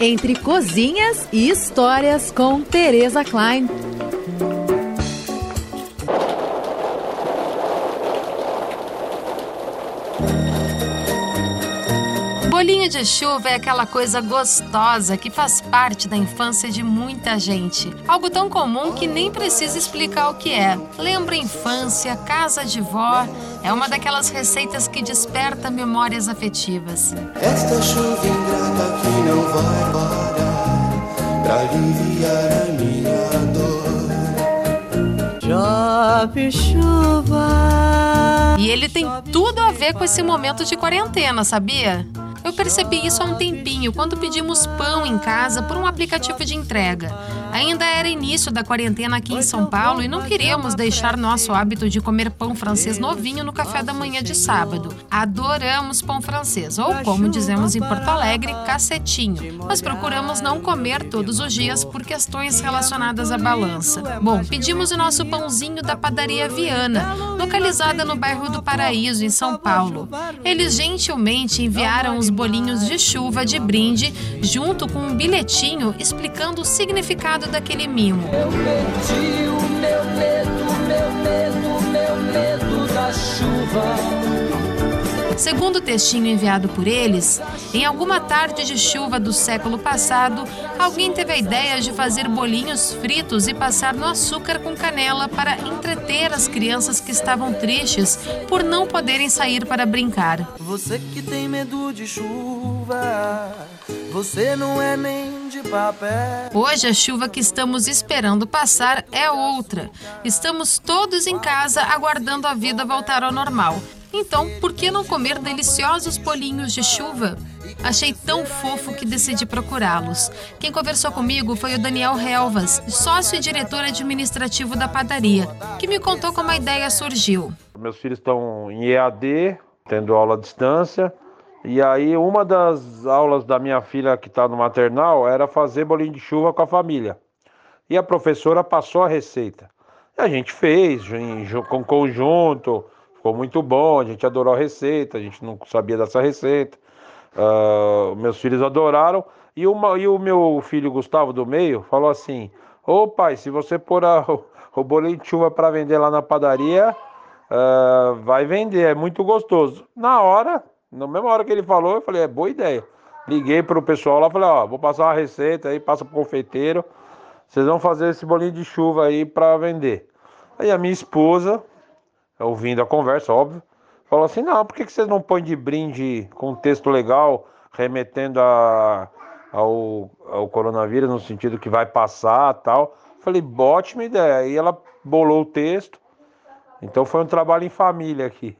Entre cozinhas e histórias com Tereza Klein. Bolinho de chuva é aquela coisa gostosa que faz parte da infância de muita gente. Algo tão comum que nem precisa explicar o que é. Lembra infância, casa de vó. É uma daquelas receitas que desperta memórias afetivas. Esta chuva ingrata que não vai parar pra aliviar a minha dor. Chove chuva. E ele tem tudo a ver com esse momento de quarentena, sabia? Eu percebi isso há um tempinho, quando pedimos pão em casa por um aplicativo de entrega. Ainda era início da quarentena aqui em São Paulo e não queríamos deixar nosso hábito de comer pão francês novinho no café da manhã de sábado. Adoramos pão francês, ou como dizemos em Porto Alegre, cacetinho. Mas procuramos não comer todos os dias por questões relacionadas à balança. Bom, pedimos o nosso pãozinho da padaria Viana, localizada no bairro do Paraíso, em São Paulo. Eles gentilmente enviaram os bolinhos de chuva de brinde, junto com um bilhetinho explicando o significado daquele mimo. Eu perdi o meu medo, meu medo, meu medo da chuva. Segundo o textinho enviado por eles, em alguma tarde de chuva do século passado, alguém teve a ideia de fazer bolinhos fritos e passar no açúcar com canela para entreter as crianças que estavam tristes por não poderem sair para brincar. Você que tem medo de chuva, você não é nem. Hoje a chuva que estamos esperando passar é outra. Estamos todos em casa aguardando a vida voltar ao normal. Então, por que não comer deliciosos bolinhos de chuva? Achei tão fofo que decidi procurá-los. Quem conversou comigo foi o Daniel Helvas, sócio e diretor administrativo da padaria, que me contou como a ideia surgiu. Meus filhos estão em EAD, tendo aula à distância. E aí, uma das aulas da minha filha que está no maternal era fazer bolinho de chuva com a família. E a professora passou a receita. E a gente fez em, com conjunto, ficou muito bom. A gente adorou a receita, a gente não sabia dessa receita. Ah, meus filhos adoraram. E, uma, e o meu filho Gustavo do meio falou assim: Ô pai, se você pôr a- o, bolinho de chuva para vender lá na padaria, ah, vai vender, é muito gostoso. Na hora, na mesma hora que ele falou, eu falei: é boa ideia. Liguei pro pessoal lá, falei: ó, vou passar uma receita aí, passa pro confeiteiro. Vocês vão fazer esse bolinho de chuva aí para vender. Aí a minha esposa, ouvindo a conversa, óbvio, falou assim: não, por que que vocês não põem de brinde com um texto legal, remetendo a, ao, ao coronavírus, no sentido que vai passar tal? Falei: ótima ideia. Aí ela bolou o texto. Então foi um trabalho em família aqui.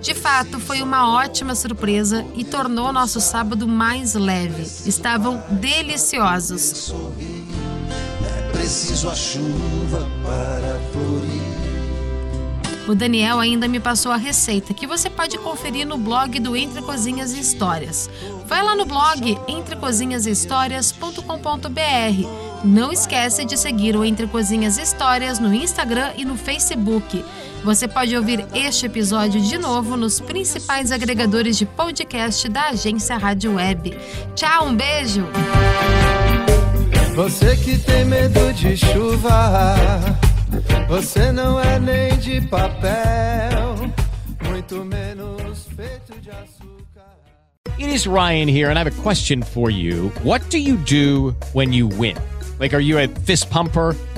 De fato, foi uma ótima surpresa e tornou nosso sábado mais leve. Estavam deliciosos. É preciso a chuva para florir. O Daniel ainda me passou a receita que você pode conferir no blog do Entre Cozinhas e Histórias. Vai lá no blog entrecozinhashistórias.com.br. Não esquece de seguir o Entre Cozinhas Histórias no Instagram e no Facebook. Você pode ouvir este episódio de novo nos principais agregadores de podcast da agência Rádio Web. Tchau, um beijo! Você que tem medo de chuva, papel, muito menos feito de açúcar. It is Ryan here, and I have a question for you. What do you do when you win? Like, are you a fist pumper?